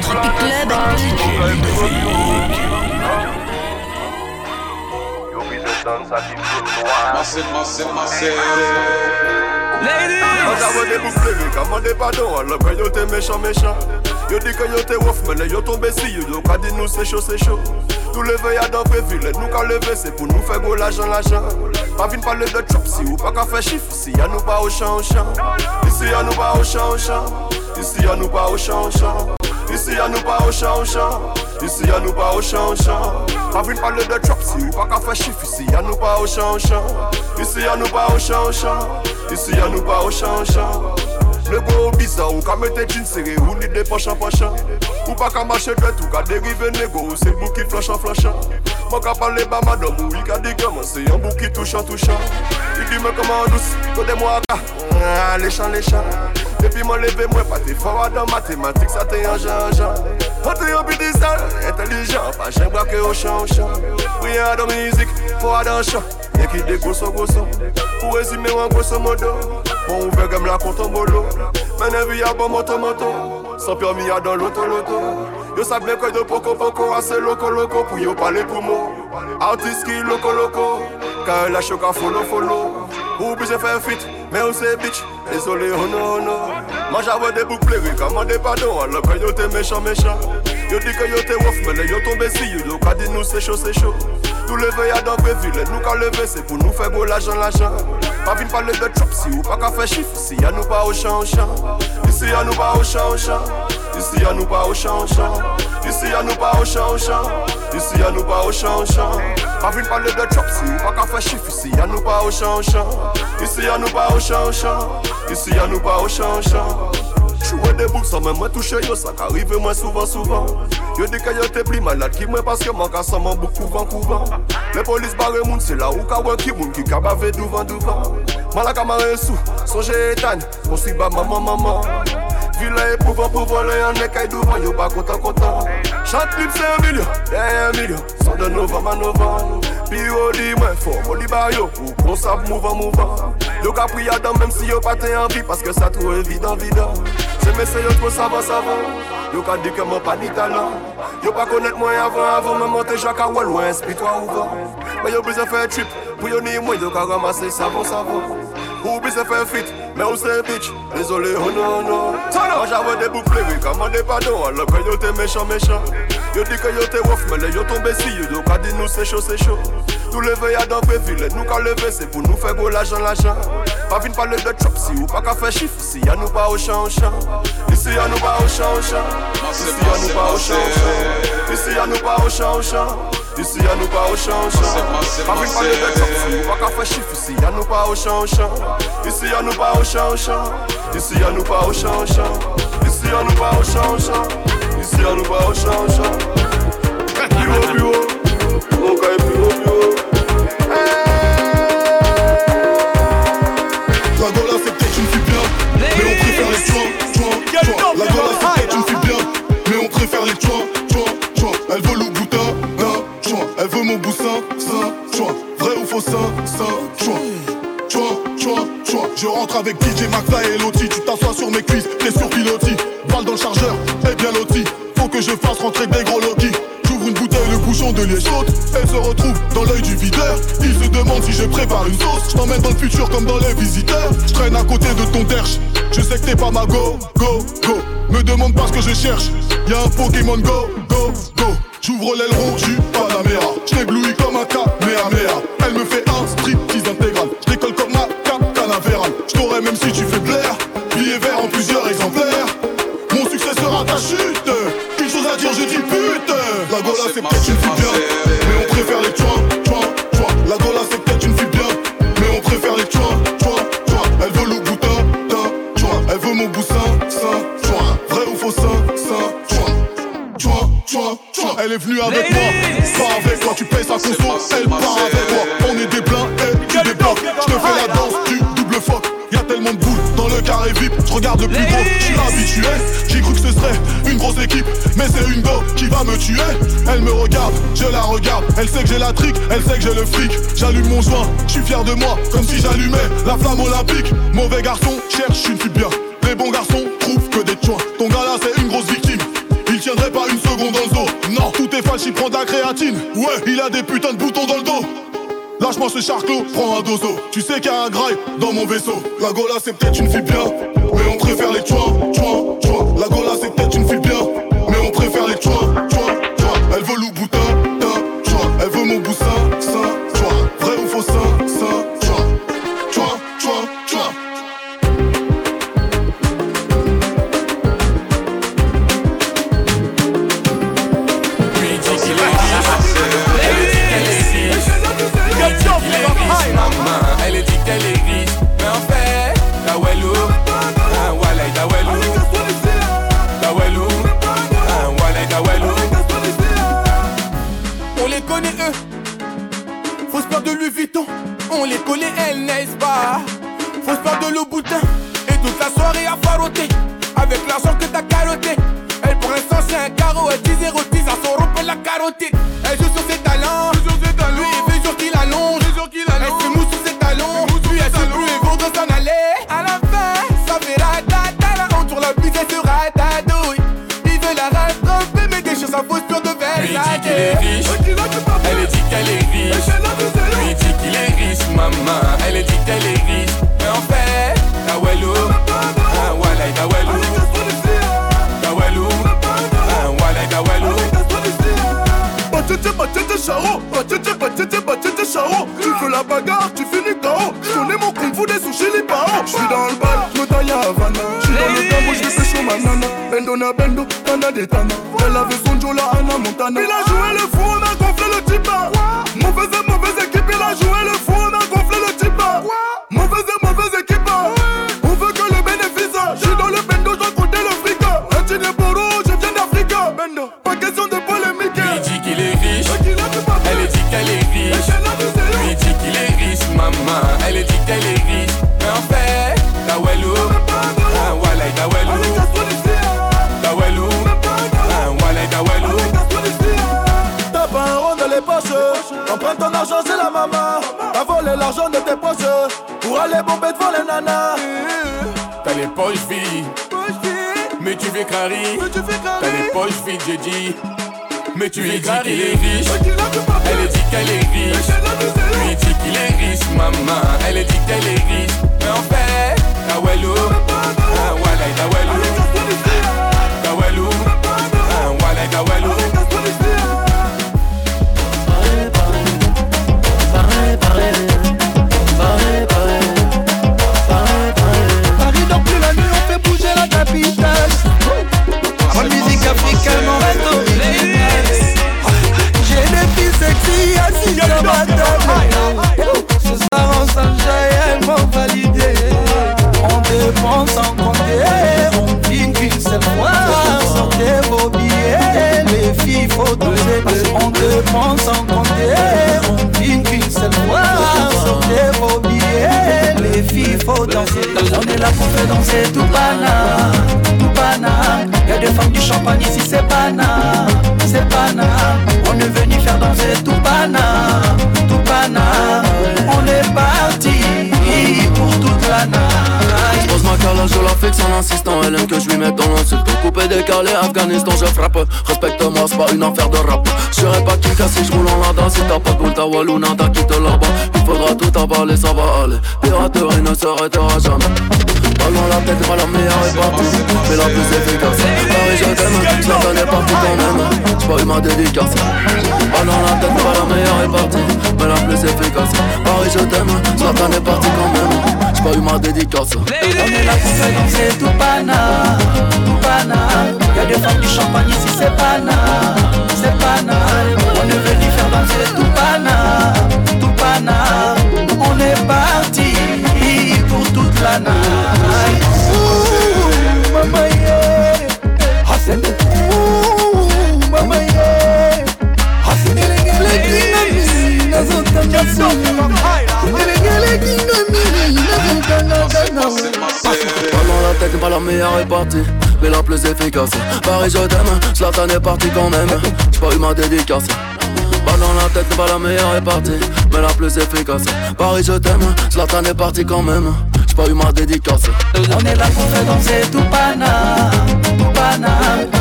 Tropic Club. Ladies! Des boucles, commandez pardon, alors que yo t'es méchant, méchant. Yo dit que yo t'es ouf, mais yo tombé si yo, yo ka dit nous c'est chaud, c'est chaud. Tout levé y'a dans vraie ville, nous qu'à lever, c'est pour nous faire gros l'argent, l'argent. Pas vine parler de trap, si ou pas qu'à faire chiffre, si y'a nous pas au champ, au champ. Ici y'a nous pas au champ, au champ. Ici y'a nous pas au au champ. Ici y'a nous pas au champ, au champ. Ici y'a champ. Pas vine parler de trap, si ou pas qu'à faire chiffre, ici y'a nous pas au champ, au champ. Ici y'a nous pas au champ, au champ. Ici y'a nous pas au champ, au champ. Le gros bizarre, ou ka mette jean serré, ou ni de. Ou pas qu'à marcher tête, ou ka dériver négo, ou c'est bouc qui flanchant flanchant. Moi qu'à parler bas madame, ou il ka dit comment c'est un bouc qui touchant touchant. Il dit mais comment douce, connais-moi ka, ah, les champs les champs. Depuis moi levé, moi pas t'es fort dans mathématiques, ça t'est un genre genre. On t'est un bidis sale, intelligent, pas j'aime braquer au champ au champ. Des grosso grosso. Pour résumer en grosso modo. Bon ouvert comme la compte en bolo. Maintenant vie à bon moto moto. Sans permis à dans l'auto loto Yo savent bien que de poco poco assez loco loco. Pour yo parler pour moi Artiste qui loco loco. Quand la choc à follow follow. Bien faire fit mais on c'est bitch. Désolé oh non oh non Moi j'avais des boucles commandez pardon. Alors que yo t'es méchant méchant. Yo dit que yo t'es ouf mais yo tombé si. Yo Yo ka dit nous c'est chaud c'est chaud tout levé y'a dans vraie ville, nous qu'à lever c'est pour nous faire gros l'argent, l'argent. Pas vine parler de trap si ou pas qu'à faire chiffre, si y'a nous pas au champ, au champ. Ici y'a nous pas au champ, au champ. Ici y'a nous pas au champ, au champ. Ici y'a nous pas au champ, au. Ici y'a nous pas au champ. Pas vine parler de trap si ou pas qu'à faire chiffre, si y'a nous pas au champ, au. Ici y'a nous pas au champ. Ici y'a nous pas au champ, au. Jouer des boucs sans même moi toucher yo, ça qu'arrive moi souvent souvent. Yo dit que yo t'es plus malade qui moi parce que mon cas sans mon bouc couvent couvent. Les polices barrent moun, c'est là où ka wè qui moun qui ka bave devant devant. Malaka marre sous, songe étane, on s'y bat maman maman. Vilain éprouvant pour voler un écaille devant, yo pas content content. Chante libre c'est un million, un million, sans de novembre à novembre. Dit moins fort, au lit yo, ou qu'on sape mouvant mouvant. Yo ka pris même si yo pas t'es envie parce que ça trouve évident vidant. C'est mes yo trop savant savant. Yo ka dit que mon pas ni talent. Yo pas connaître moi avant avant me monter Jacques à loin, esprit-toi ouvert. Mais yo besoin faire trip, pour yo ni moi yo ka ramasser savon savon. Ou besoin faire fit, mais on c'est bitch. Désolé, oh non non. Moi j'avais des boucles, oui, commandez pardon, alors que yo t'es méchant méchant. Yo dit que yo t'es ouf, mais les yo tombé si yo, yo ka dit nous c'est chaud, c'est chaud. Tout levé y'a dans ville, nous qu'à lever c'est pour nous faire gros l'argent, l'argent. Pas vine parler de trap si ou pas qu'à faire chiffre, si y'a nous pas au champ, au champ. Ici y'a nous pas au champ, au champ. Ici y'a nous pas au champ, au champ. Ici y'a nous pas au champ, au champ. Ici y'a nous pas au champ, au champ. Pas vine parler de trap si ou pas qu'à faire chiffre, si y'a nous pas au champ, au champ. Ici y'a nous pas au champ, au champ. Ici y'a nous pas au champ, au champ. Ici y'a nous Je rentre avec DJ McFly et Loti. Tu t'assois sur mes cuisses, t'es sur pilotis. Balle dans le chargeur, et bien loti. Faut que je fasse rentrer des gros Loki. J'ouvre une bouteille, le bouchon de liège saute Elle se retrouve dans l'œil du videur. Il se demande si je prépare une sauce. Je t'emmène dans le futur comme dans les visiteurs. Je traîne à côté de ton derche. Je sais que t'es pas ma go, go, go. Me demande pas ce que je cherche. Y'a un Pokémon go, go, go. J'ouvre l'aileron, j'suis pas la mère. Je t'éblouis comme Elle est venue avec moi, pas avec toi Tu payes sa conso, elle part avec moi. On est des pleins et tu débloques Je te fais la danse du double fuck. Y'a tellement de boules dans le carré VIP Je regarde le plus gros, je suis habitué. J'ai cru que ce serait une grosse équipe Mais c'est une go qui va me tuer. Elle me regarde, je la regarde. Elle sait que j'ai la trique, elle sait que j'ai le fric. J'allume mon joint, je suis fier de moi Comme si j'allumais la flamme olympique. Mauvais garçon, cherche une fille bien Il prend de la créatine. Ouais, il a des putains de boutons dans le dos. Lâche-moi ce charclos, prends un dozo. Tu sais qu'il y a un graille dans mon vaisseau. La Gola c'est peut-être une fille bien, mais on préfère les chouins, chouins, chouins. La Gola c'est peut-être une fille bien, mais on préfère les chouins, chouins, chouins. Elle veut loup boutin, tin, chouin. Elle veut mon boussin, Louis. On les connaît elles, n'est-ce pas? Faut se peur de Louboutin. Et toute la soirée à faroter. Avec l'argent que t'as carotté. Elle pour l'instant c'est un carreau. Elle 10 0 10 à son rond la carotée. Elle joue sur ses charo, batete, batete, batete, charo. Tu veux la bagarre, tu finis KO. J'connais mon kung fu des sushis les parents. J'suis dans le bal, j'me taille à Havana. J'suis dans le gambo, j'vais chaud ma nana. Bendo na bendo, tana de tana. Elle avait son Joe la Anna Montana. Il a joué le fou, on a gonflé le type. Mauvaise et mauvaise équipe, il a joué le fou, on a gonflé le type. Mauvaise et mauvaise équipe. On veut que le bénéfice. J'suis dans le bendo, j'dois compter le fric. Un tine poro, je viens d'Afrique. Bendo, pas question de polémique. Lui dit qu'il est riche. Elle dit qu'elle est riche. Lui dit qu'il est riche, maman. Elle dit qu'elle est riche. Mais en fait, Dawelou. Ah, Walay, Dawelou. Dawelou. Ah, Walay, Dawelou. T'as pas un rond dans les poches Emprunte ton argent c'est la maman T'as volé l'argent de tes poches Pour aller bomber devant les nanas T'as les poches vides. Mais tu fais carry. T'as les poches vides, j'ai dit. Mais tu lui dis qu'il est riche. Elle dit qu'elle est riche. Lui dit qu'il est riche, maman. Elle dit qu'elle est riche. Mais en fait, Dawelou. Ah, On dépense sans compter, on vit qu'une seule fois. Sortez vos billets, les filles faut danser. On est là pour faire danser tout pana, tout pana. Y'a des femmes du champagne ici, c'est pana, c'est pana. On est venu faire danser tout pana, tout pana. On est parti pour toute la night. Je la fixe en insistant. Elle aime que je lui mette dans l'insulte. Coupé, décalé, Afghanistan, je frappe. Respecte-moi, c'est pas une affaire de rap. Je serai pas qui si je roule en lada Si t'as pas de boule, ta walou, nada, quitte là-bas. Il faudra tout avaler, ça va aller. Piraterie ne s'arrêtera jamais. Balle dans la tête, pas la meilleure est partie Mais la plus efficace. Paris, je t'aime, Zlatan est parti quand même J'ai pas eu ma dédicace. Balle dans la tête, pas la meilleure est partie Mais la plus efficace. Paris, je t'aime, Zlatan est parti quand même pas eu ma dédicace On est là pour faire danser tout pana, tout pana. Y'a des femmes du champagne ici, c'est pana, c'est pana. On est venu faire danser tout pana, tout pana. On est parti pour toute la night. meilleur est parti mais la plus efficace. Paris je t'aime, Slatan est parti quand même. J'ai pas eu ma dédicace. Pas dans la tête, pas la meilleure est partie Mais la plus efficace. Paris je t'aime, Slatan est parti quand même. J'ai pas eu ma dédicace. On est là pour faire danser tout pana Tout pana.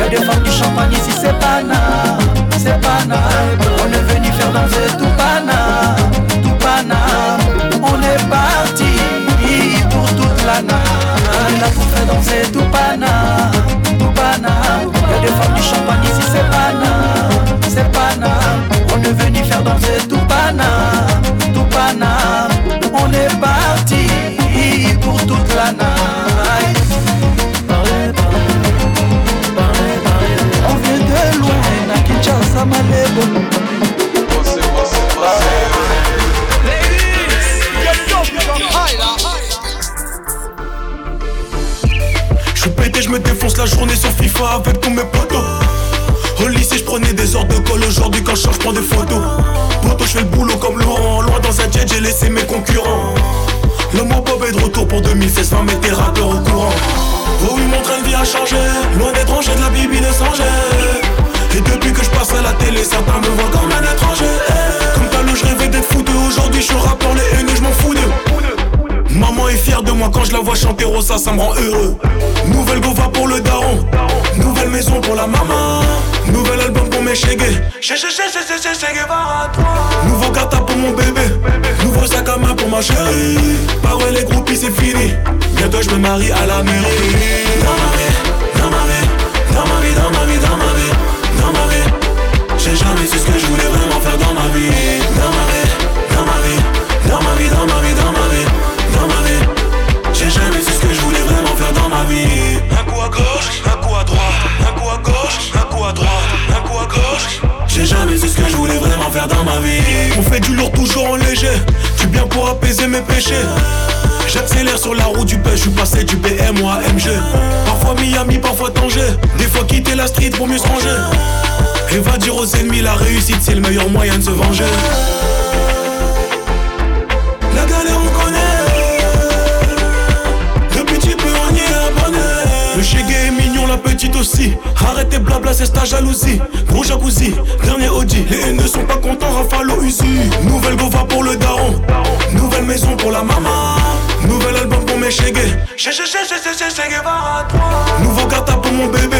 Y'a des femmes du champagne ici c'est pana C'est pana. On est venu faire danser tout pana Tout pana. On est parti pour toute la night pour faire danser Tupana. Tupana Y'a des femmes du champagne ici c'est pana la journée sur FIFA avec tous mes potos. Au lycée, je prenais des heures de colle. Aujourd'hui, quand je change, je prends des photos. Poto, je fais le boulot comme Laurent. Loin dans un jet, j'ai laissé mes concurrents. Le mot Bob est de retour pour 2016, 20 mettez rappeurs au courant. Oh oui, mon train de vie a changé. Loin d'étranger, de la bibi de Sanger. Et depuis que je passe à la télé, certains me voient comme un étranger. Comme t'as le je rêvais d'être fou Aujourd'hui, je suis rappeur, les haineux, je m'en fous d'eux. Maman est fière de moi quand je la vois chanter Rosa, ça me rend heureux. Nouvelle gova pour le daron, nouvelle maison pour la maman, nouvel album pour mes chégués. Nouveau gata pour mon bébé, nouveau sac à main pour ma chérie. Parole les groupies, c'est fini. Bientôt je me marie à la mairie. Dans ma vie, dans ma vie, dans ma vie, dans ma vie, dans ma vie, dans ma vie. J'ai jamais su ce que je voulais vraiment faire dans ma vie. Sur la route du pêche, je suis passé du BM à MG. Parfois Miami, parfois Tanger. Des fois quitter la street pour mieux se ranger. Et va dire aux ennemis, la réussite c'est le meilleur moyen de se venger. La galère on connaît Le chégué est mignon, la petite aussi. Arrêtez blabla, c'est ta jalousie. Gros jacuzzi, dernier Audi. Les ne sont pas contents, Rafalo Uzi. Nouvelle gova pour le daron. Nouvelle maison pour la maman. Nouvel album pour mes chégués. Nouveau gata pour mon bébé.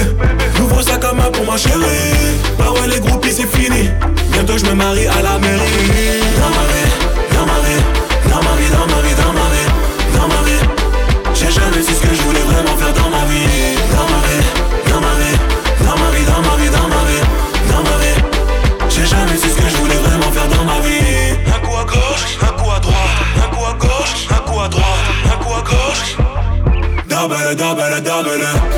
Nouveau sac pour ma chérie. Bah ouais, les groupies, c'est fini. Bientôt, je me marie à la mairie. Dans ma vie, dans ma vie, dans ma vie, double, double